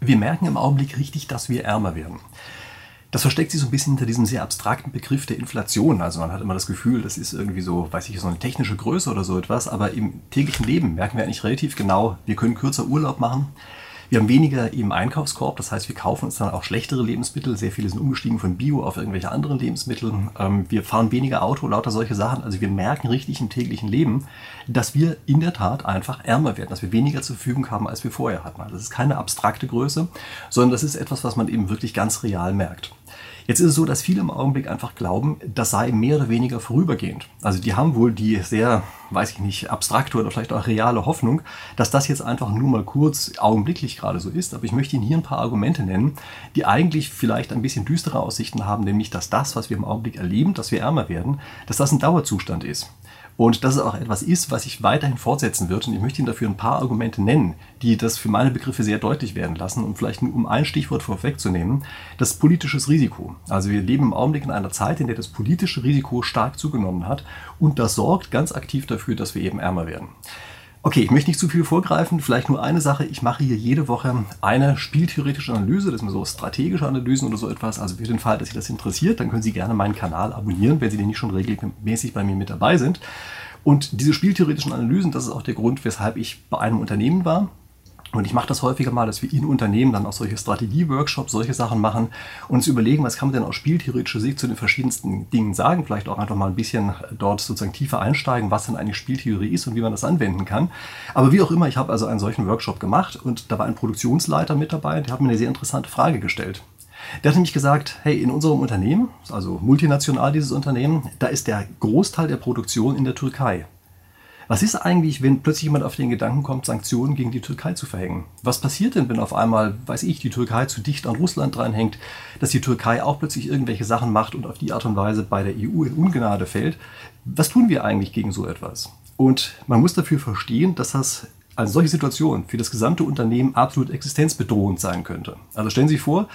Wir merken im Augenblick richtig, dass wir ärmer werden. Das versteckt sich so ein bisschen hinter diesem sehr abstrakten Begriff der Inflation. Also man hat immer das Gefühl, das ist irgendwie so, weiß ich, so eine technische Größe oder so etwas. Aber im täglichen Leben merken wir eigentlich relativ genau, wir können kürzer Urlaub machen. Wir haben weniger im Einkaufskorb, das heißt, wir kaufen uns dann auch schlechtere Lebensmittel. Sehr viele sind umgestiegen von Bio auf irgendwelche anderen Lebensmittel. Ähm, wir fahren weniger Auto, lauter solche Sachen. Also wir merken richtig im täglichen Leben, dass wir in der Tat einfach ärmer werden, dass wir weniger zur Verfügung haben, als wir vorher hatten. Also das ist keine abstrakte Größe, sondern das ist etwas, was man eben wirklich ganz real merkt. Jetzt ist es so, dass viele im Augenblick einfach glauben, das sei mehr oder weniger vorübergehend. Also die haben wohl die sehr, weiß ich nicht, abstrakte oder vielleicht auch reale Hoffnung, dass das jetzt einfach nur mal kurz augenblicklich gerade so ist. Aber ich möchte Ihnen hier ein paar Argumente nennen, die eigentlich vielleicht ein bisschen düstere Aussichten haben, nämlich dass das, was wir im Augenblick erleben, dass wir ärmer werden, dass das ein Dauerzustand ist. Und dass es auch etwas ist, was sich weiterhin fortsetzen wird. Und ich möchte Ihnen dafür ein paar Argumente nennen, die das für meine Begriffe sehr deutlich werden lassen. Und vielleicht um ein Stichwort vorwegzunehmen, das politisches Risiko. Also wir leben im Augenblick in einer Zeit, in der das politische Risiko stark zugenommen hat. Und das sorgt ganz aktiv dafür, dass wir eben ärmer werden. Okay, ich möchte nicht zu viel vorgreifen, vielleicht nur eine Sache. Ich mache hier jede Woche eine spieltheoretische Analyse, das sind so strategische Analysen oder so etwas. Also für den Fall, dass Sie das interessiert, dann können Sie gerne meinen Kanal abonnieren, wenn Sie denn nicht schon regelmäßig bei mir mit dabei sind. Und diese spieltheoretischen Analysen, das ist auch der Grund, weshalb ich bei einem Unternehmen war. Und ich mache das häufiger mal, dass wir in Unternehmen dann auch solche Strategie-Workshops, solche Sachen machen und uns überlegen, was kann man denn aus spieltheoretischer Sicht zu den verschiedensten Dingen sagen. Vielleicht auch einfach mal ein bisschen dort sozusagen tiefer einsteigen, was denn eigentlich Spieltheorie ist und wie man das anwenden kann. Aber wie auch immer, ich habe also einen solchen Workshop gemacht und da war ein Produktionsleiter mit dabei, der hat mir eine sehr interessante Frage gestellt. Der hat nämlich gesagt, hey, in unserem Unternehmen, also multinational dieses Unternehmen, da ist der Großteil der Produktion in der Türkei. Was ist eigentlich, wenn plötzlich jemand auf den Gedanken kommt, Sanktionen gegen die Türkei zu verhängen? Was passiert denn, wenn auf einmal, weiß ich, die Türkei zu dicht an Russland dranhängt, dass die Türkei auch plötzlich irgendwelche Sachen macht und auf die Art und Weise bei der EU in Ungnade fällt? Was tun wir eigentlich gegen so etwas? Und man muss dafür verstehen, dass das eine solche Situation für das gesamte Unternehmen absolut existenzbedrohend sein könnte. Also stellen Sie sich vor,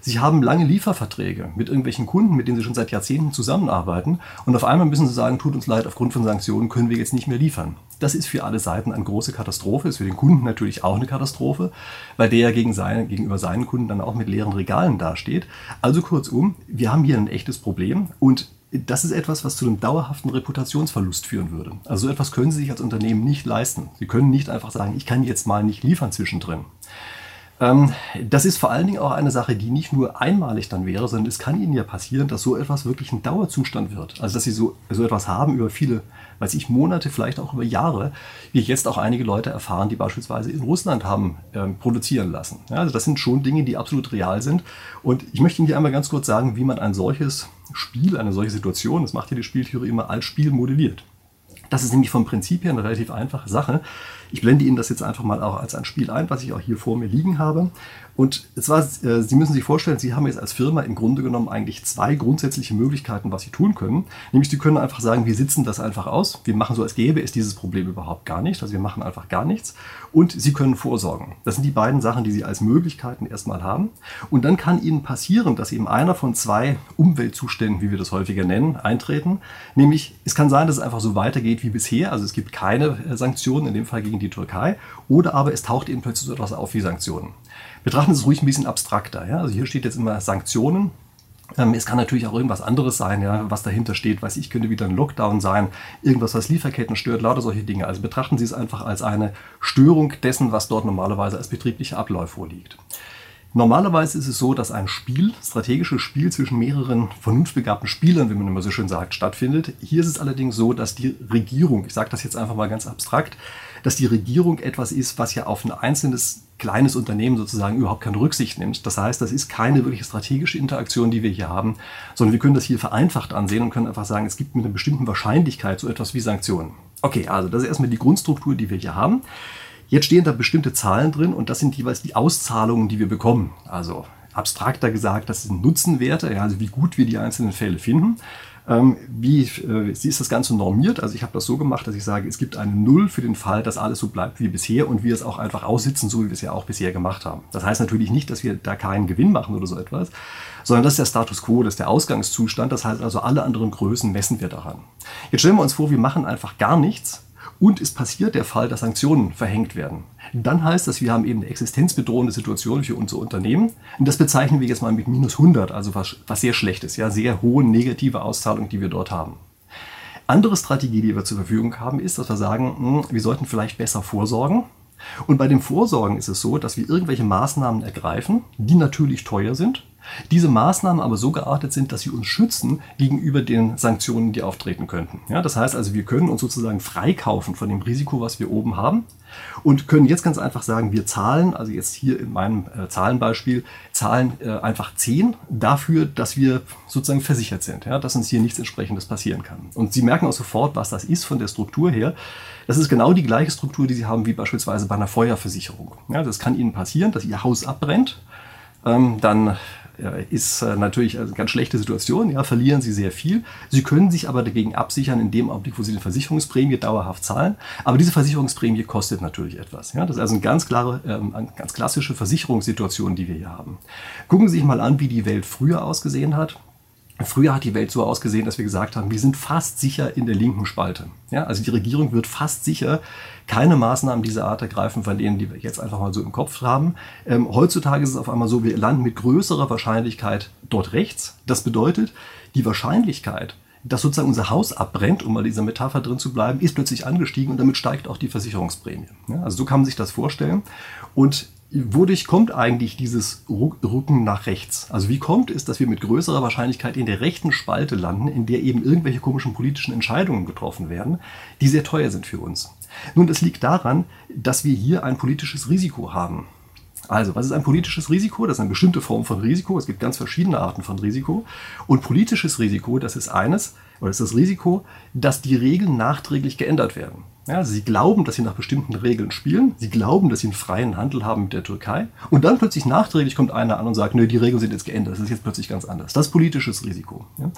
Sie haben lange Lieferverträge mit irgendwelchen Kunden, mit denen Sie schon seit Jahrzehnten zusammenarbeiten. Und auf einmal müssen Sie sagen, tut uns leid, aufgrund von Sanktionen können wir jetzt nicht mehr liefern. Das ist für alle Seiten eine große Katastrophe, ist für den Kunden natürlich auch eine Katastrophe, weil der ja gegen seine, gegenüber seinen Kunden dann auch mit leeren Regalen dasteht. Also kurzum, wir haben hier ein echtes Problem und das ist etwas, was zu einem dauerhaften Reputationsverlust führen würde. Also so etwas können Sie sich als Unternehmen nicht leisten. Sie können nicht einfach sagen, ich kann jetzt mal nicht liefern zwischendrin. Ähm, das ist vor allen Dingen auch eine Sache, die nicht nur einmalig dann wäre, sondern es kann Ihnen ja passieren, dass so etwas wirklich ein Dauerzustand wird. Also dass Sie so, so etwas haben über viele, weiß ich, Monate, vielleicht auch über Jahre, wie jetzt auch einige Leute erfahren, die beispielsweise in Russland haben ähm, produzieren lassen. Ja, also das sind schon Dinge, die absolut real sind. Und ich möchte Ihnen hier einmal ganz kurz sagen, wie man ein solches Spiel, eine solche Situation, das macht ja die Spieltheorie immer als Spiel modelliert. Das ist nämlich vom Prinzip her eine relativ einfache Sache. Ich blende Ihnen das jetzt einfach mal auch als ein Spiel ein, was ich auch hier vor mir liegen habe. Und zwar, äh, Sie müssen sich vorstellen, Sie haben jetzt als Firma im Grunde genommen eigentlich zwei grundsätzliche Möglichkeiten, was Sie tun können. Nämlich, Sie können einfach sagen, wir sitzen das einfach aus. Wir machen so, als gäbe es dieses Problem überhaupt gar nicht. Also wir machen einfach gar nichts. Und Sie können vorsorgen. Das sind die beiden Sachen, die Sie als Möglichkeiten erstmal haben. Und dann kann Ihnen passieren, dass eben einer von zwei Umweltzuständen, wie wir das häufiger nennen, eintreten. Nämlich, es kann sein, dass es einfach so weitergeht wie bisher. Also es gibt keine äh, Sanktionen, in dem Fall gegen die Türkei. Oder aber es taucht eben plötzlich so etwas auf wie Sanktionen. Betrachten Sie es ruhig ein bisschen abstrakter. Ja? Also hier steht jetzt immer Sanktionen. Ähm, es kann natürlich auch irgendwas anderes sein, ja, was dahinter steht. Weiß ich, könnte wieder ein Lockdown sein, irgendwas, was Lieferketten stört, lauter solche Dinge. Also betrachten Sie es einfach als eine Störung dessen, was dort normalerweise als betrieblicher Ablauf vorliegt. Normalerweise ist es so, dass ein Spiel, strategisches Spiel zwischen mehreren vernunftbegabten Spielern, wie man immer so schön sagt, stattfindet. Hier ist es allerdings so, dass die Regierung, ich sage das jetzt einfach mal ganz abstrakt, dass die Regierung etwas ist, was ja auf ein einzelnes kleines Unternehmen sozusagen überhaupt keine Rücksicht nimmt. Das heißt, das ist keine wirkliche strategische Interaktion, die wir hier haben, sondern wir können das hier vereinfacht ansehen und können einfach sagen, es gibt mit einer bestimmten Wahrscheinlichkeit so etwas wie Sanktionen. Okay, also das ist erstmal die Grundstruktur, die wir hier haben. Jetzt stehen da bestimmte Zahlen drin und das sind jeweils die Auszahlungen, die wir bekommen. Also abstrakter gesagt, das sind Nutzenwerte, also wie gut wir die einzelnen Fälle finden. Ähm, wie, äh, wie ist das Ganze normiert? Also ich habe das so gemacht, dass ich sage, es gibt eine Null für den Fall, dass alles so bleibt wie bisher und wir es auch einfach aussitzen, so wie wir es ja auch bisher gemacht haben. Das heißt natürlich nicht, dass wir da keinen Gewinn machen oder so etwas, sondern das ist der Status quo, das ist der Ausgangszustand. Das heißt also, alle anderen Größen messen wir daran. Jetzt stellen wir uns vor, wir machen einfach gar nichts und es passiert der Fall, dass Sanktionen verhängt werden. Dann heißt das, wir haben eben eine existenzbedrohende Situation für unser Unternehmen. Und das bezeichnen wir jetzt mal mit minus 100, also was, was sehr schlecht ist, ja, sehr hohe negative Auszahlung, die wir dort haben. Andere Strategie, die wir zur Verfügung haben, ist, dass wir sagen, hm, wir sollten vielleicht besser vorsorgen. Und bei dem Vorsorgen ist es so, dass wir irgendwelche Maßnahmen ergreifen, die natürlich teuer sind, diese Maßnahmen aber so geartet sind, dass sie uns schützen gegenüber den Sanktionen, die auftreten könnten. Ja, das heißt also, wir können uns sozusagen freikaufen von dem Risiko, was wir oben haben und können jetzt ganz einfach sagen, wir zahlen, also jetzt hier in meinem äh, Zahlenbeispiel, zahlen äh, einfach 10 dafür, dass wir sozusagen versichert sind, ja, dass uns hier nichts entsprechendes passieren kann. Und Sie merken auch sofort, was das ist von der Struktur her. Das ist genau die gleiche Struktur, die Sie haben wie beispielsweise bei einer Feuerversicherung. Ja, das kann Ihnen passieren, dass Ihr Haus abbrennt. Ähm, dann ist äh, natürlich eine ganz schlechte Situation, ja, verlieren Sie sehr viel. Sie können sich aber dagegen absichern in dem Augenblick, wo Sie eine Versicherungsprämie dauerhaft zahlen. Aber diese Versicherungsprämie kostet natürlich etwas. Ja. Das ist also eine ganz klare, ähm, eine ganz klassische Versicherungssituation, die wir hier haben. Gucken Sie sich mal an, wie die Welt früher ausgesehen hat. Früher hat die Welt so ausgesehen, dass wir gesagt haben, wir sind fast sicher in der linken Spalte. Ja, also die Regierung wird fast sicher keine Maßnahmen dieser Art ergreifen, von denen, die wir jetzt einfach mal so im Kopf haben. Ähm, heutzutage ist es auf einmal so, wir landen mit größerer Wahrscheinlichkeit dort rechts. Das bedeutet, die Wahrscheinlichkeit, dass sozusagen unser Haus abbrennt, um mal dieser Metapher drin zu bleiben, ist plötzlich angestiegen und damit steigt auch die Versicherungsprämie. Ja, also so kann man sich das vorstellen. Und Wodurch kommt eigentlich dieses Rücken nach rechts? Also wie kommt es, dass wir mit größerer Wahrscheinlichkeit in der rechten Spalte landen, in der eben irgendwelche komischen politischen Entscheidungen getroffen werden, die sehr teuer sind für uns? Nun, das liegt daran, dass wir hier ein politisches Risiko haben. Also, was ist ein politisches Risiko? Das ist eine bestimmte Form von Risiko. Es gibt ganz verschiedene Arten von Risiko. Und politisches Risiko, das ist eines, oder ist das Risiko, dass die Regeln nachträglich geändert werden. Ja, also sie glauben, dass sie nach bestimmten Regeln spielen. Sie glauben, dass sie einen freien Handel haben mit der Türkei. Und dann plötzlich nachträglich kommt einer an und sagt, nö, die Regeln sind jetzt geändert. Das ist jetzt plötzlich ganz anders. Das ist politisches Risiko. Ja.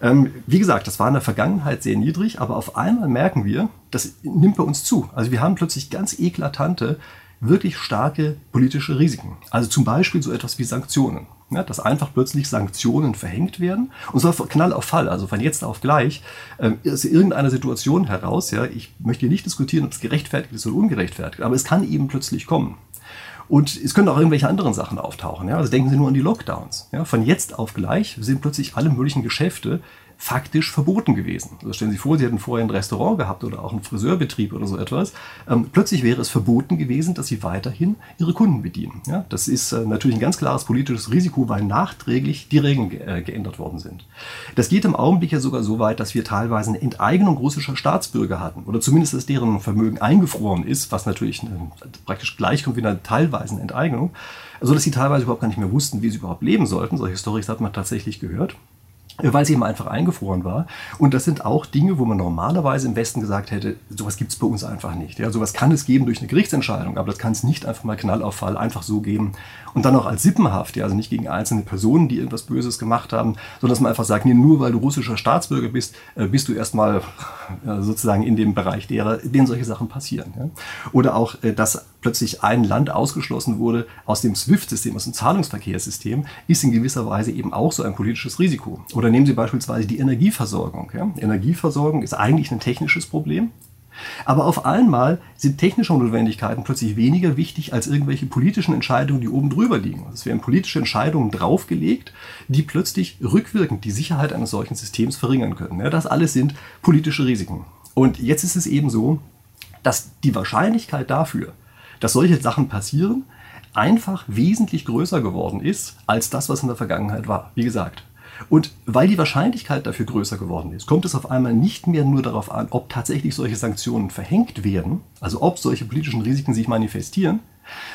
Ähm, wie gesagt, das war in der Vergangenheit sehr niedrig, aber auf einmal merken wir, das nimmt bei uns zu. Also wir haben plötzlich ganz eklatante wirklich starke politische Risiken. Also zum Beispiel so etwas wie Sanktionen. Ja, dass einfach plötzlich Sanktionen verhängt werden und zwar Knall auf Fall, also von jetzt auf gleich, äh, aus irgendeiner Situation heraus, ja, ich möchte hier nicht diskutieren, ob es gerechtfertigt ist oder ungerechtfertigt, aber es kann eben plötzlich kommen. Und es können auch irgendwelche anderen Sachen auftauchen. Ja? Also denken Sie nur an die Lockdowns. Ja? Von jetzt auf gleich sind plötzlich alle möglichen Geschäfte faktisch verboten gewesen. Also stellen Sie sich vor, Sie hätten vorher ein Restaurant gehabt oder auch einen Friseurbetrieb oder so etwas. Ähm, plötzlich wäre es verboten gewesen, dass Sie weiterhin Ihre Kunden bedienen. Ja, das ist äh, natürlich ein ganz klares politisches Risiko, weil nachträglich die Regeln ge äh, geändert worden sind. Das geht im Augenblick ja sogar so weit, dass wir teilweise eine Enteignung russischer Staatsbürger hatten oder zumindest, dass deren Vermögen eingefroren ist, was natürlich eine, praktisch gleichkommt wie eine teilweise Enteignung, so dass sie teilweise überhaupt gar nicht mehr wussten, wie sie überhaupt leben sollten. Solche Storys hat man tatsächlich gehört weil sie eben einfach eingefroren war. Und das sind auch Dinge, wo man normalerweise im Westen gesagt hätte, sowas gibt es bei uns einfach nicht. Ja, sowas kann es geben durch eine Gerichtsentscheidung, aber das kann es nicht einfach mal Knallauffall einfach so geben. Und dann auch als Sippenhaft, ja, also nicht gegen einzelne Personen, die irgendwas Böses gemacht haben, sondern dass man einfach sagt, nee, nur weil du russischer Staatsbürger bist, äh, bist du erstmal äh, sozusagen in dem Bereich derer, denen solche Sachen passieren. Ja. Oder auch, äh, dass plötzlich ein Land ausgeschlossen wurde aus dem SWIFT-System, aus dem Zahlungsverkehrssystem, ist in gewisser Weise eben auch so ein politisches Risiko. Oder nehmen Sie beispielsweise die Energieversorgung. Ja? Energieversorgung ist eigentlich ein technisches Problem. Aber auf einmal sind technische Notwendigkeiten plötzlich weniger wichtig als irgendwelche politischen Entscheidungen, die oben drüber liegen. Es werden politische Entscheidungen draufgelegt, die plötzlich rückwirkend die Sicherheit eines solchen Systems verringern können. Ja, das alles sind politische Risiken. Und jetzt ist es eben so, dass die Wahrscheinlichkeit dafür, dass solche Sachen passieren, einfach wesentlich größer geworden ist als das, was in der Vergangenheit war. Wie gesagt, und weil die Wahrscheinlichkeit dafür größer geworden ist, kommt es auf einmal nicht mehr nur darauf an, ob tatsächlich solche Sanktionen verhängt werden, also ob solche politischen Risiken sich manifestieren,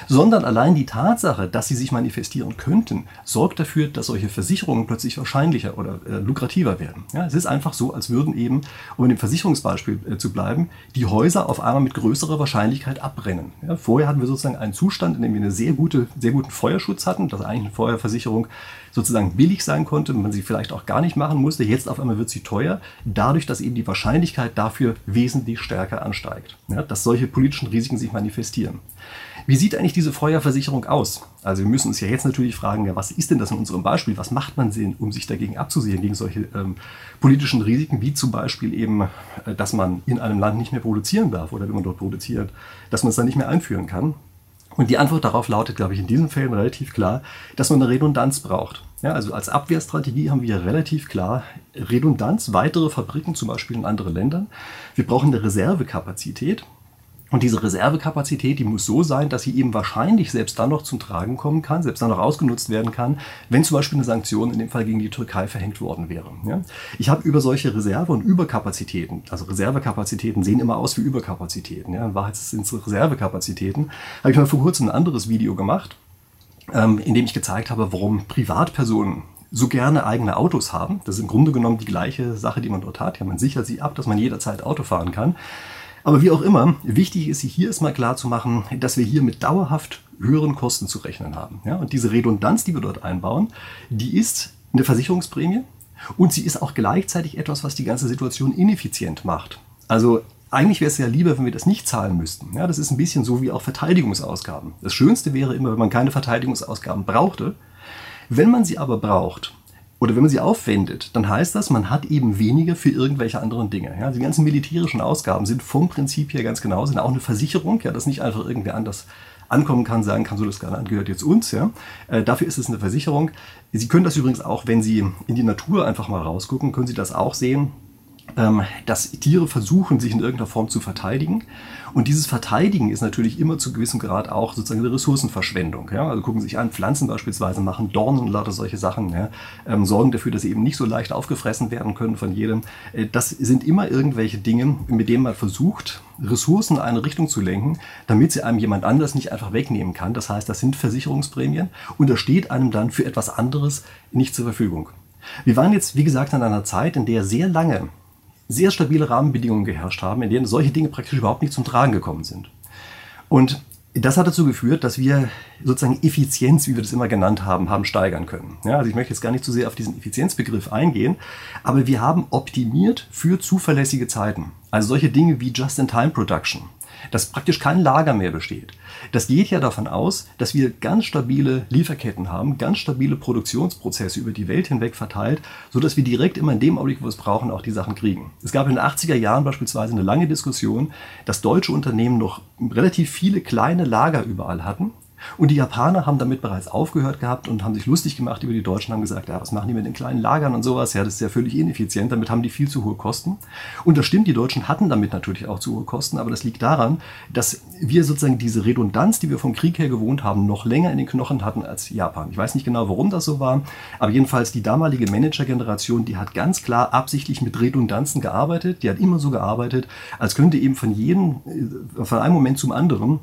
sondern allein die Tatsache, dass sie sich manifestieren könnten, sorgt dafür, dass solche Versicherungen plötzlich wahrscheinlicher oder äh, lukrativer werden. Ja, es ist einfach so, als würden eben, um in dem Versicherungsbeispiel äh, zu bleiben, die Häuser auf einmal mit größerer Wahrscheinlichkeit abbrennen. Ja, vorher hatten wir sozusagen einen Zustand, in dem wir einen sehr, gute, sehr guten Feuerschutz hatten, dass eigentlich eine Feuerversicherung sozusagen billig sein konnte, man sie vielleicht auch gar nicht machen musste. Jetzt auf einmal wird sie teuer, dadurch, dass eben die Wahrscheinlichkeit dafür wesentlich stärker ansteigt, ja, dass solche politischen Risiken sich manifestieren. Wie sieht eigentlich diese Feuerversicherung aus? Also wir müssen uns ja jetzt natürlich fragen, ja, was ist denn das in unserem Beispiel? Was macht man denn, um sich dagegen abzusehen, gegen solche ähm, politischen Risiken, wie zum Beispiel eben, äh, dass man in einem Land nicht mehr produzieren darf oder wenn man dort produziert, dass man es dann nicht mehr einführen kann? Und die Antwort darauf lautet, glaube ich, in diesen Fällen relativ klar, dass man eine Redundanz braucht. Ja, also als Abwehrstrategie haben wir relativ klar Redundanz, weitere Fabriken zum Beispiel in andere Ländern. Wir brauchen eine Reservekapazität. Und diese Reservekapazität, die muss so sein, dass sie eben wahrscheinlich selbst dann noch zum Tragen kommen kann, selbst dann noch ausgenutzt werden kann, wenn zum Beispiel eine Sanktion in dem Fall gegen die Türkei verhängt worden wäre. Ja? Ich habe über solche Reserve- und Überkapazitäten, also Reservekapazitäten sehen immer aus wie Überkapazitäten. Ja? In Wahrheit sind es Reservekapazitäten. Habe ich mal vor kurzem ein anderes Video gemacht, ähm, in dem ich gezeigt habe, warum Privatpersonen so gerne eigene Autos haben. Das ist im Grunde genommen die gleiche Sache, die man dort hat. Ja, man sichert sie ab, dass man jederzeit Auto fahren kann. Aber wie auch immer, wichtig ist, hier erstmal klar zu machen, dass wir hier mit dauerhaft höheren Kosten zu rechnen haben. Ja, und diese Redundanz, die wir dort einbauen, die ist eine Versicherungsprämie und sie ist auch gleichzeitig etwas, was die ganze Situation ineffizient macht. Also eigentlich wäre es ja lieber, wenn wir das nicht zahlen müssten. Ja, das ist ein bisschen so wie auch Verteidigungsausgaben. Das Schönste wäre immer, wenn man keine Verteidigungsausgaben brauchte. Wenn man sie aber braucht, oder wenn man sie aufwendet, dann heißt das, man hat eben weniger für irgendwelche anderen Dinge. Ja, die ganzen militärischen Ausgaben sind vom Prinzip her ganz genau, sind auch eine Versicherung, ja, dass nicht einfach irgendwer anders ankommen kann, sagen kann, so das Garant gehört jetzt uns. Ja. Äh, dafür ist es eine Versicherung. Sie können das übrigens auch, wenn Sie in die Natur einfach mal rausgucken, können Sie das auch sehen dass Tiere versuchen, sich in irgendeiner Form zu verteidigen. Und dieses Verteidigen ist natürlich immer zu gewissem Grad auch sozusagen eine Ressourcenverschwendung. Ja? Also gucken Sie sich an, Pflanzen beispielsweise machen Dornen und lauter solche Sachen, ja? ähm, sorgen dafür, dass sie eben nicht so leicht aufgefressen werden können von jedem. Äh, das sind immer irgendwelche Dinge, mit denen man versucht, Ressourcen in eine Richtung zu lenken, damit sie einem jemand anders nicht einfach wegnehmen kann. Das heißt, das sind Versicherungsprämien und das steht einem dann für etwas anderes nicht zur Verfügung. Wir waren jetzt, wie gesagt, in einer Zeit, in der sehr lange sehr stabile Rahmenbedingungen geherrscht haben, in denen solche Dinge praktisch überhaupt nicht zum Tragen gekommen sind. Und das hat dazu geführt, dass wir sozusagen Effizienz, wie wir das immer genannt haben, haben steigern können. Ja, also ich möchte jetzt gar nicht zu sehr auf diesen Effizienzbegriff eingehen, aber wir haben optimiert für zuverlässige Zeiten. Also solche Dinge wie Just-in-Time-Production dass praktisch kein Lager mehr besteht. Das geht ja davon aus, dass wir ganz stabile Lieferketten haben, ganz stabile Produktionsprozesse über die Welt hinweg verteilt, sodass wir direkt immer in dem Augenblick, wo wir es brauchen, auch die Sachen kriegen. Es gab in den 80er Jahren beispielsweise eine lange Diskussion, dass deutsche Unternehmen noch relativ viele kleine Lager überall hatten und die Japaner haben damit bereits aufgehört gehabt und haben sich lustig gemacht über die Deutschen, haben gesagt, ja, was machen die mit den kleinen Lagern und sowas? Ja, das ist ja völlig ineffizient, damit haben die viel zu hohe Kosten. Und das stimmt, die Deutschen hatten damit natürlich auch zu hohe Kosten, aber das liegt daran, dass wir sozusagen diese Redundanz, die wir vom Krieg her gewohnt haben, noch länger in den Knochen hatten als Japan. Ich weiß nicht genau, warum das so war, aber jedenfalls die damalige Managergeneration, die hat ganz klar absichtlich mit Redundanzen gearbeitet, die hat immer so gearbeitet, als könnte eben von jedem, äh, von einem Moment zum anderen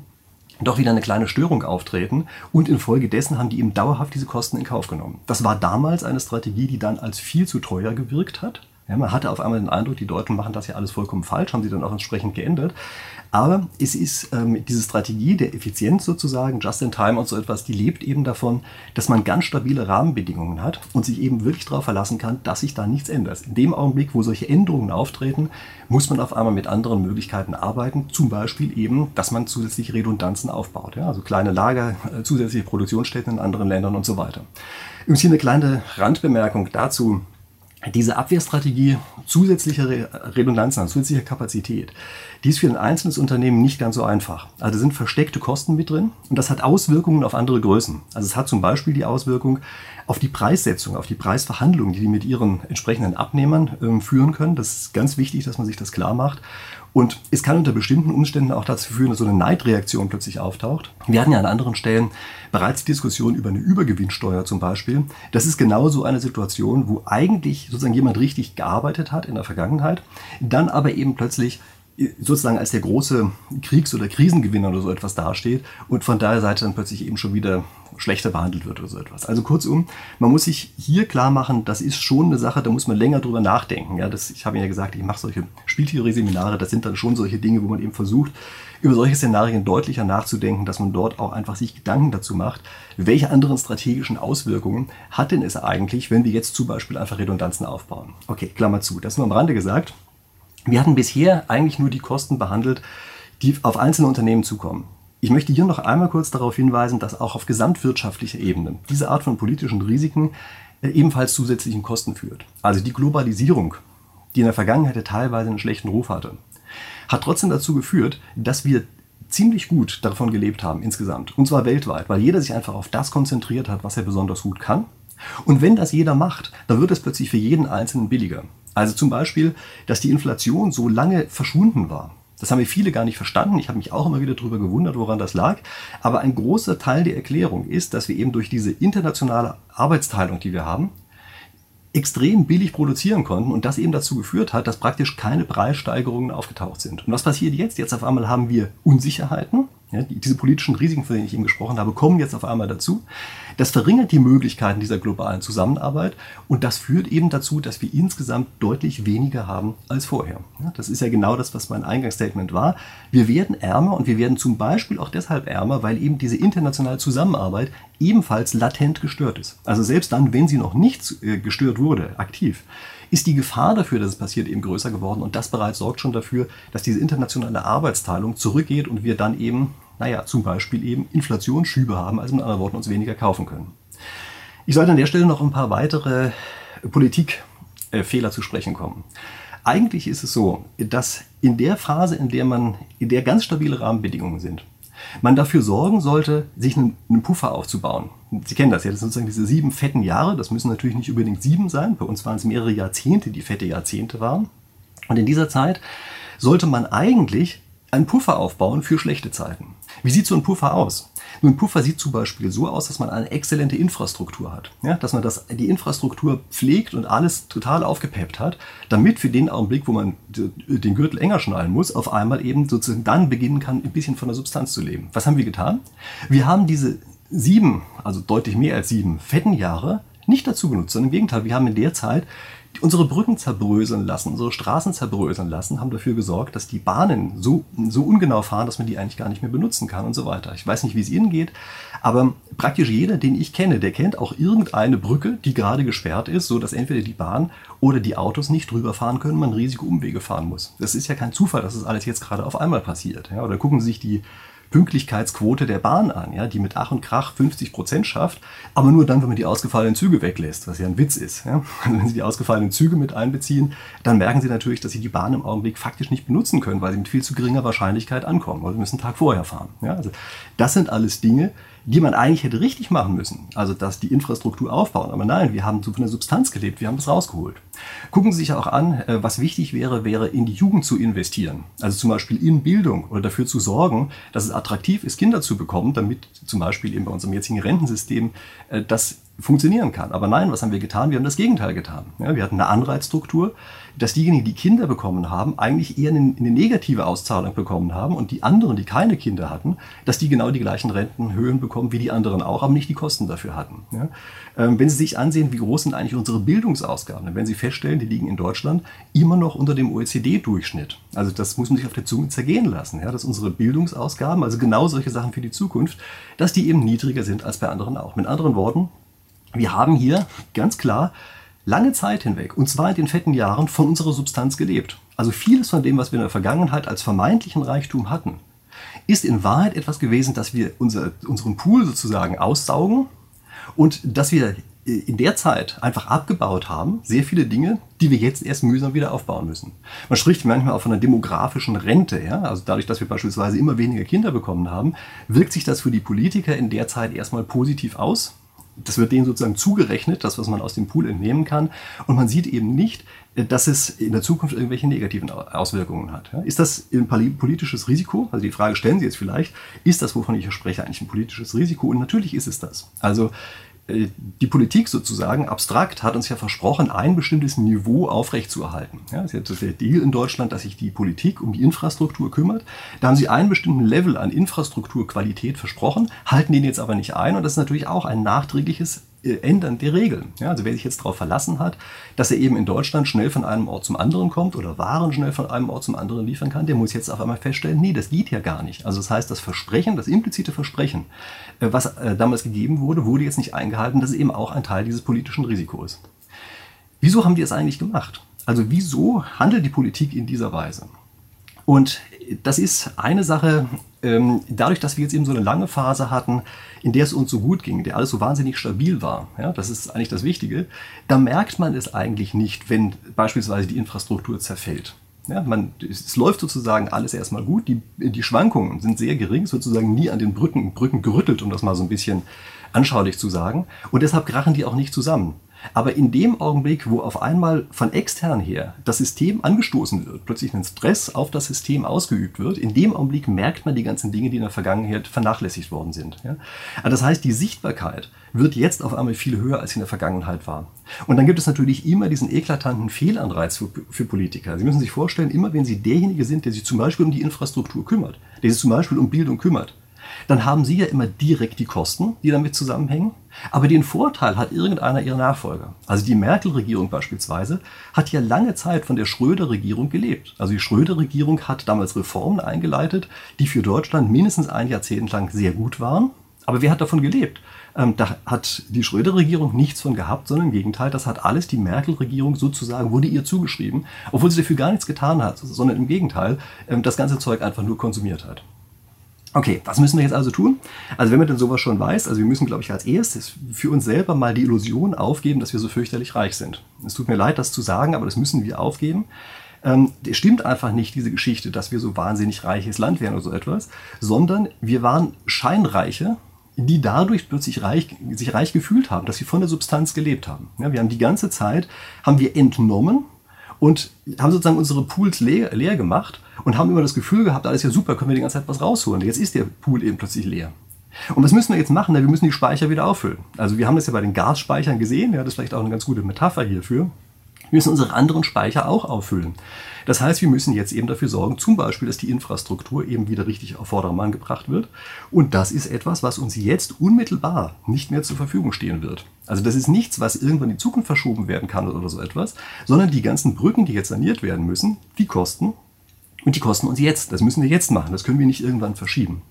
doch wieder eine kleine Störung auftreten und infolgedessen haben die eben dauerhaft diese Kosten in Kauf genommen. Das war damals eine Strategie, die dann als viel zu teuer gewirkt hat. Ja, man hatte auf einmal den Eindruck, die Deutschen machen das ja alles vollkommen falsch, haben sie dann auch entsprechend geändert. Aber es ist ähm, diese Strategie der Effizienz sozusagen, Just in Time und so etwas, die lebt eben davon, dass man ganz stabile Rahmenbedingungen hat und sich eben wirklich darauf verlassen kann, dass sich da nichts ändert. In dem Augenblick, wo solche Änderungen auftreten, muss man auf einmal mit anderen Möglichkeiten arbeiten. Zum Beispiel eben, dass man zusätzliche Redundanzen aufbaut. Ja? Also kleine Lager, äh, zusätzliche Produktionsstätten in anderen Ländern und so weiter. Übrigens hier eine kleine Randbemerkung dazu diese Abwehrstrategie zusätzliche Redundanzen, zusätzliche Kapazität, die ist für ein einzelnes Unternehmen nicht ganz so einfach. Also sind versteckte Kosten mit drin und das hat Auswirkungen auf andere Größen. Also es hat zum Beispiel die Auswirkung auf die Preissetzung, auf die Preisverhandlungen, die die mit ihren entsprechenden Abnehmern äh, führen können. Das ist ganz wichtig, dass man sich das klar macht. Und es kann unter bestimmten Umständen auch dazu führen, dass so eine Neidreaktion plötzlich auftaucht. Wir hatten ja an anderen Stellen bereits die Diskussion über eine Übergewinnsteuer zum Beispiel. Das ist genau so eine Situation, wo eigentlich sozusagen jemand richtig gearbeitet hat in der Vergangenheit, dann aber eben plötzlich sozusagen als der große Kriegs- oder Krisengewinner oder so etwas dasteht und von daher Seite dann plötzlich eben schon wieder schlechter behandelt wird oder so etwas. Also kurzum, man muss sich hier klar machen, das ist schon eine Sache, da muss man länger drüber nachdenken. Ja, das, ich habe Ihnen ja gesagt, ich mache solche Spieltheorie-Seminare, das sind dann schon solche Dinge, wo man eben versucht, über solche Szenarien deutlicher nachzudenken, dass man dort auch einfach sich Gedanken dazu macht, welche anderen strategischen Auswirkungen hat denn es eigentlich, wenn wir jetzt zum Beispiel einfach Redundanzen aufbauen. Okay, Klammer zu, das nur am Rande gesagt. Wir hatten bisher eigentlich nur die Kosten behandelt, die auf einzelne Unternehmen zukommen. Ich möchte hier noch einmal kurz darauf hinweisen, dass auch auf gesamtwirtschaftlicher Ebene diese Art von politischen Risiken äh, ebenfalls zusätzlichen Kosten führt. Also die Globalisierung, die in der Vergangenheit teilweise einen schlechten Ruf hatte, hat trotzdem dazu geführt, dass wir ziemlich gut davon gelebt haben insgesamt. Und zwar weltweit, weil jeder sich einfach auf das konzentriert hat, was er besonders gut kann. Und wenn das jeder macht, dann wird es plötzlich für jeden Einzelnen billiger. Also zum Beispiel, dass die Inflation so lange verschwunden war. Das haben wir viele gar nicht verstanden. Ich habe mich auch immer wieder darüber gewundert, woran das lag. Aber ein großer Teil der Erklärung ist, dass wir eben durch diese internationale Arbeitsteilung, die wir haben, extrem billig produzieren konnten und das eben dazu geführt hat, dass praktisch keine Preissteigerungen aufgetaucht sind. Und was passiert jetzt? Jetzt auf einmal haben wir Unsicherheiten. Ja, diese politischen Risiken, von denen ich eben gesprochen habe, kommen jetzt auf einmal dazu. Das verringert die Möglichkeiten dieser globalen Zusammenarbeit und das führt eben dazu, dass wir insgesamt deutlich weniger haben als vorher. Ja, das ist ja genau das, was mein Eingangsstatement war. Wir werden ärmer und wir werden zum Beispiel auch deshalb ärmer, weil eben diese internationale Zusammenarbeit ebenfalls latent gestört ist. Also selbst dann, wenn sie noch nicht äh, gestört wurde, aktiv, ist die Gefahr dafür, dass es passiert, eben größer geworden. Und das bereits sorgt schon dafür, dass diese internationale Arbeitsteilung zurückgeht und wir dann eben, naja, zum Beispiel eben Inflationsschübe haben, also mit anderen Worten uns weniger kaufen können. Ich sollte an der Stelle noch ein paar weitere Politikfehler zu sprechen kommen. Eigentlich ist es so, dass in der Phase, in der man, in der ganz stabile Rahmenbedingungen sind, man dafür sorgen sollte, sich einen, einen, Puffer aufzubauen. Sie kennen das ja, das sind sozusagen diese sieben fetten Jahre. Das müssen natürlich nicht unbedingt sieben sein. Bei uns waren es mehrere Jahrzehnte, die fette Jahrzehnte waren. Und in dieser Zeit sollte man eigentlich einen Puffer aufbauen für schlechte Zeiten. Wie sieht so ein Puffer aus? Nun, Puffer sieht zum Beispiel so aus, dass man eine exzellente Infrastruktur hat. Ja, dass man das, die Infrastruktur pflegt und alles total aufgepeppt hat, damit für den Augenblick, wo man den Gürtel enger schnallen muss, auf einmal eben sozusagen dann beginnen kann, ein bisschen von der Substanz zu leben. Was haben wir getan? Wir haben diese sieben, also deutlich mehr als sieben fetten Jahre nicht dazu genutzt, sondern im Gegenteil, wir haben in der Zeit unsere Brücken zerbröseln lassen, unsere Straßen zerbröseln lassen, haben dafür gesorgt, dass die Bahnen so, so ungenau fahren, dass man die eigentlich gar nicht mehr benutzen kann und so weiter. Ich weiß nicht, wie es Ihnen geht, aber praktisch jeder, den ich kenne, der kennt auch irgendeine Brücke, die gerade gesperrt ist, so dass entweder die Bahn oder die Autos nicht drüber fahren können, man riesige Umwege fahren muss. Das ist ja kein Zufall, dass das alles jetzt gerade auf einmal passiert. Ja, oder gucken Sie sich die Pünktlichkeitsquote der Bahn an, ja, die mit Ach und Krach 50 Prozent schafft, aber nur dann, wenn man die ausgefallenen Züge weglässt, was ja ein Witz ist. Ja. Also wenn Sie die ausgefallenen Züge mit einbeziehen, dann merken Sie natürlich, dass Sie die Bahn im Augenblick faktisch nicht benutzen können, weil sie mit viel zu geringer Wahrscheinlichkeit ankommen, weil Sie müssen einen Tag vorher fahren. Ja. Also das sind alles Dinge, die man eigentlich hätte richtig machen müssen. Also, dass die Infrastruktur aufbauen. Aber nein, wir haben von der Substanz gelebt, wir haben das rausgeholt. Gucken Sie sich auch an, äh, was wichtig wäre, wäre in die Jugend zu investieren. Also zum Beispiel in Bildung oder dafür zu sorgen, dass es attraktiv ist, Kinder zu bekommen, damit zum Beispiel eben bei unserem jetzigen Rentensystem äh, das funktionieren kann. Aber nein, was haben wir getan? Wir haben das Gegenteil getan. Wir hatten eine Anreizstruktur, dass diejenigen, die Kinder bekommen haben, eigentlich eher eine, eine, negative Auszahlung bekommen haben und die anderen, die keine Kinder hatten, dass die genau die gleichen Rentenhöhen bekommen wie die anderen auch, aber nicht die Kosten dafür hatten. Ja? Ähm, wenn Sie sich ansehen, wie groß sind eigentlich unsere Bildungsausgaben, dann werden Sie feststellen, die liegen in Deutschland immer noch unter dem OECD-Durchschnitt. Also das muss man sich auf der Zunge zergehen lassen, ja? dass unsere Bildungsausgaben, also genau solche Sachen für die Zukunft, dass die eben niedriger sind als bei anderen auch. Mit anderen Worten, wir haben hier ganz klar lange Zeit hinweg, und zwar in den fetten Jahren, von unserer Substanz gelebt. Also vieles von dem, was wir in der Vergangenheit als vermeintlichen Reichtum hatten, ist in Wahrheit etwas gewesen, dass wir unser, unseren Pool sozusagen aussaugen und dass wir in der Zeit einfach abgebaut haben, sehr viele Dinge, die wir jetzt erst mühsam wieder aufbauen müssen. Man spricht manchmal auch von einer demografischen Rente. Ja? Also dadurch, dass wir beispielsweise immer weniger Kinder bekommen haben, wirkt sich das für die Politiker in der Zeit erstmal positiv aus das wird denen sozusagen zugerechnet, das, was man aus dem Pool entnehmen kann. Und man sieht eben nicht, äh, dass es in der Zukunft irgendwelche negativen Auswirkungen hat. Ist das ein politisches Risiko? Also die Frage stellen Sie jetzt vielleicht, ist das, wovon ich spreche, eigentlich ein politisches Risiko? Und natürlich ist es das. Also die Politik sozusagen abstrakt hat uns ja versprochen, ein bestimmtes Niveau aufrechtzuerhalten. Ja, das ist der Deal in Deutschland, dass sich die Politik um die Infrastruktur kümmert. Da haben sie einen bestimmten Level an Infrastrukturqualität versprochen, halten den jetzt aber nicht ein und das ist natürlich auch ein nachträgliches äh, Ändern der Regeln. Ja, also wer sich jetzt darauf verlassen hat, dass er eben in Deutschland schnell von einem Ort zum anderen kommt oder Waren schnell von einem Ort zum anderen liefern kann, der muss jetzt auf einmal feststellen, nee, das geht ja gar nicht. Also das heißt, das Versprechen, das implizite Versprechen, äh, was äh, damals gegeben wurde, wurde jetzt nicht eingehalten. Das ist eben auch ein Teil dieses politischen Risikos. Wieso haben die es eigentlich gemacht? Also wieso handelt die Politik in dieser Weise? Und das ist eine Sache, ähm, dadurch, dass wir jetzt eben so eine lange Phase hatten, in der es uns so gut ging, in der alles so wahnsinnig stabil war, ja, das ist eigentlich das Wichtige, da merkt man es eigentlich nicht, wenn beispielsweise die Infrastruktur zerfällt. Ja, man, es läuft sozusagen alles erstmal gut, die, die Schwankungen sind sehr gering, sozusagen nie an den Brücken, Brücken gerüttelt, um das mal so ein bisschen anschaulich zu sagen. Und deshalb krachen die auch nicht zusammen. Aber in dem Augenblick, wo auf einmal von extern her das System angestoßen wird, plötzlich ein Stress auf das System ausgeübt wird, in dem Augenblick merkt man die ganzen Dinge, die in der Vergangenheit vernachlässigt worden sind. Ja? Das heißt, die Sichtbarkeit wird jetzt auf einmal viel höher, als sie in der Vergangenheit war. Und dann gibt es natürlich immer diesen eklatanten Fehlanreiz für, für Politiker. Sie müssen sich vorstellen, immer wenn Sie derjenige sind, der sich zum Beispiel um die Infrastruktur kümmert, der sich zum Beispiel um Bildung kümmert, dann haben Sie ja immer direkt die Kosten, die damit zusammenhängen. Aber den Vorteil hat irgendeiner Ihrer Nachfolger. Also die Merkel-Regierung beispielsweise hat ja lange Zeit von der Schröder-Regierung gelebt. Also die Schröder-Regierung hat damals Reformen eingeleitet, die für Deutschland mindestens ein Jahrzehnt lang sehr gut waren. Aber wer hat davon gelebt? Ähm, da hat die Schröder-Regierung nichts von gehabt, sondern im Gegenteil, das hat alles die Merkel-Regierung sozusagen, wurde ihr zugeschrieben, obwohl sie dafür gar nichts getan hat, sondern im Gegenteil ähm, das ganze Zeug einfach nur konsumiert hat. Okay, was müssen wir jetzt also tun? Also wenn man denn sowas schon weiß, also wir müssen, glaube ich, als erstes für uns selber mal die Illusion aufgeben, dass wir so fürchterlich reich sind. Es tut mir leid, das zu sagen, aber das müssen wir aufgeben. Ähm, es stimmt einfach nicht, diese Geschichte, dass wir so wahnsinnig reiches Land wären oder so etwas, sondern wir waren Scheinreiche, die dadurch plötzlich reich, sich reich gefühlt haben, dass sie von der Substanz gelebt haben. Ja, wir haben die ganze Zeit, haben wir entnommen und haben sozusagen unsere Pools leer, leer gemacht und haben immer das Gefühl gehabt, alles ja super, können wir die ganze Zeit was rausholen. Jetzt ist der Pool eben plötzlich leer. Und was müssen wir jetzt machen? wir müssen die Speicher wieder auffüllen. Also wir haben das ja bei den Gasspeichern gesehen, ja, das ist vielleicht auch eine ganz gute Metapher hierfür. Wir müssen unsere anderen Speicher auch auffüllen. Das heißt, wir müssen jetzt eben dafür sorgen, zum Beispiel, dass die Infrastruktur eben wieder richtig auf Vordermann gebracht wird. Und das ist etwas, was uns jetzt unmittelbar nicht mehr zur Verfügung stehen wird. Also das ist nichts, was irgendwann in die Zukunft verschoben werden kann oder so etwas, sondern die ganzen Brücken, die jetzt saniert werden müssen, die kosten. Und die kosten uns jetzt. Das müssen wir jetzt machen. Das können wir nicht irgendwann verschieben.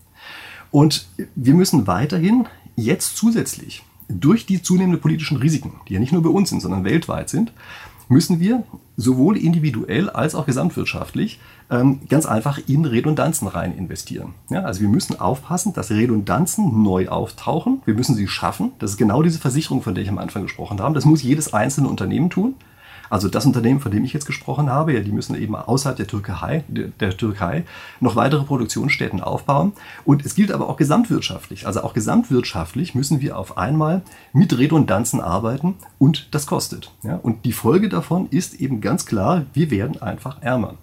Und wir müssen weiterhin jetzt zusätzlich durch die zunehmenden politischen Risiken, die ja nicht nur bei uns sind, sondern weltweit sind, müssen wir sowohl individuell als auch gesamtwirtschaftlich ähm, ganz einfach in Redundanzen rein investieren. Ja, also wir müssen aufpassen, dass Redundanzen neu auftauchen. Wir müssen sie schaffen. Das ist genau diese Versicherung, von der ich am Anfang gesprochen habe. Das muss jedes einzelne Unternehmen tun. Also das Unternehmen, von dem ich jetzt gesprochen habe, ja, die müssen eben außerhalb der Türkei, der, Türkei noch weitere Produktionsstätten aufbauen. Und es gilt aber auch gesamtwirtschaftlich. Also auch gesamtwirtschaftlich müssen wir auf einmal mit Redundanzen arbeiten und das kostet. Ja? Und die Folge davon ist eben ganz klar, wir werden einfach ärmer.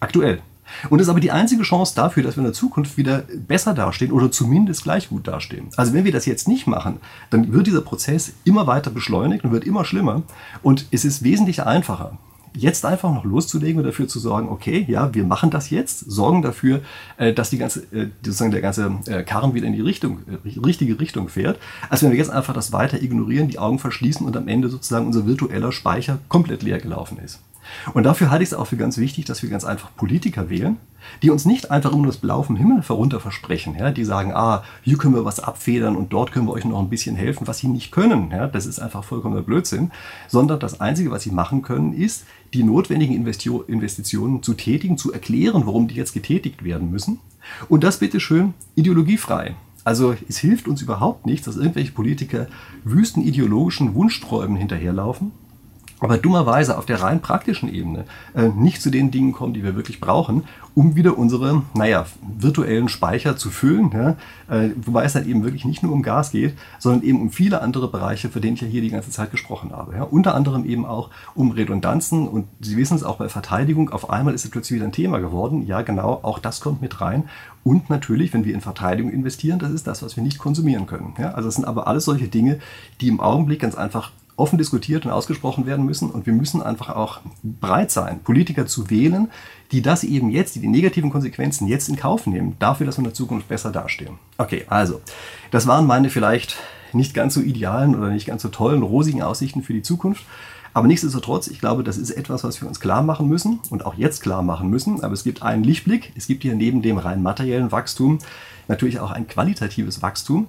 Aktuell. Und das ist aber die einzige Chance dafür, dass wir in der Zukunft wieder besser dastehen oder zumindest gleich gut dastehen. Also wenn wir das jetzt nicht machen, dann wird dieser Prozess immer weiter beschleunigt und wird immer schlimmer. Und es ist wesentlich einfacher, jetzt einfach noch loszulegen und dafür zu sorgen, okay, ja, wir machen das jetzt, sorgen dafür, äh, dass die ganze, äh, sozusagen der ganze äh, Karren wieder in die Richtung, richtige Richtung fährt, als wenn wir jetzt einfach das weiter ignorieren, die Augen verschließen und am Ende sozusagen unser virtueller Speicher komplett leer gelaufen ist. Und dafür halte ich es auch für ganz wichtig, dass wir ganz einfach Politiker wählen, die uns nicht einfach um das Blau vom Himmel herunter versprechen, ja, die sagen, ah, hier können wir was abfedern und dort können wir euch noch ein bisschen helfen, was sie nicht können. Ja, das ist einfach vollkommener Blödsinn, sondern das Einzige, was sie machen können, ist, die notwendigen Investitionen zu tätigen, zu erklären, warum die jetzt getätigt werden müssen. Und das bitte schön ideologiefrei. Also es hilft uns überhaupt nichts, dass irgendwelche Politiker wüsten ideologischen Wunschträumen hinterherlaufen, aber dummerweise auf der rein praktischen Ebene äh, nicht zu den Dingen kommen, die wir wirklich brauchen, um wieder unsere, naja, virtuellen Speicher zu füllen. Ja? Äh, wobei es dann eben wirklich nicht nur um Gas geht, sondern eben um viele andere Bereiche, für den ich ja hier die ganze Zeit gesprochen habe. Ja? Unter anderem eben auch um Redundanzen und Sie wissen es auch bei Verteidigung, auf einmal ist es plötzlich wieder ein Thema geworden. Ja, genau, auch das kommt mit rein. Und natürlich, wenn wir in Verteidigung investieren, das ist das, was wir nicht konsumieren können. Ja? Also es sind aber alles solche Dinge, die im Augenblick ganz einfach offen diskutiert und ausgesprochen werden müssen. Und wir müssen einfach auch bereit sein, Politiker zu wählen, die das eben jetzt, die die negativen Konsequenzen jetzt in Kauf nehmen, dafür, dass wir in der Zukunft besser dastehen. Okay, also, das waren meine vielleicht nicht ganz so idealen oder nicht ganz so tollen, rosigen Aussichten für die Zukunft. Aber nichtsdestotrotz, ich glaube, das ist etwas, was wir uns klar machen müssen und auch jetzt klar machen müssen. Aber es gibt einen Lichtblick. Es gibt hier neben dem rein materiellen Wachstum natürlich auch ein qualitatives Wachstum.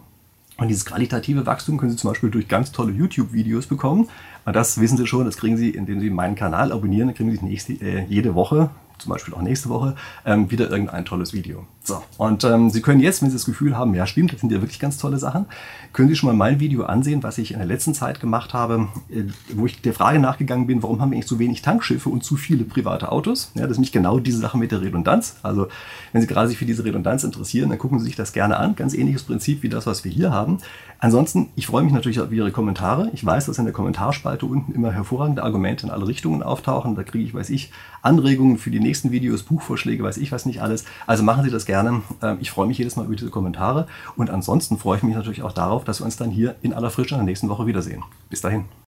Und dieses qualitative Wachstum können Sie zum Beispiel durch ganz tolle YouTube-Videos bekommen. Und das wissen Sie schon, das kriegen Sie, indem Sie meinen Kanal abonnieren. Dann kriegen Sie nächste, äh, jede Woche zum Beispiel auch nächste Woche, ähm, wieder irgendein tolles Video. So, und ähm, Sie können jetzt, wenn Sie das Gefühl haben, ja stimmt, das sind ja wirklich ganz tolle Sachen, können Sie schon mal mein Video ansehen, was ich in der letzten Zeit gemacht habe, äh, wo ich der Frage nachgegangen bin, warum haben wir eigentlich so wenig Tankschiffe und zu viele private Autos? Ja, das ist nämlich genau diese Sache mit der Redundanz. Also wenn Sie gerade sich für diese Redundanz interessieren, dann gucken Sie sich das gerne an. Ganz ähnliches Prinzip wie das, was wir hier haben. Ansonsten, ich freue mich natürlich auf Ihre Kommentare. Ich weiß, dass in der Kommentarspalte unten immer hervorragende Argumente in alle Richtungen auftauchen. Da kriege ich, weiß ich, Anregungen für die nächsten Videos, Buchvorschläge, weiß ich was nicht alles. Also machen Sie das gerne. Ähm, ich freue mich jedes Mal über diese Kommentare. Und ansonsten freue ich mich natürlich auch darauf, dass wir uns dann hier in aller Frische in der nächsten Woche wiedersehen. Bis dahin.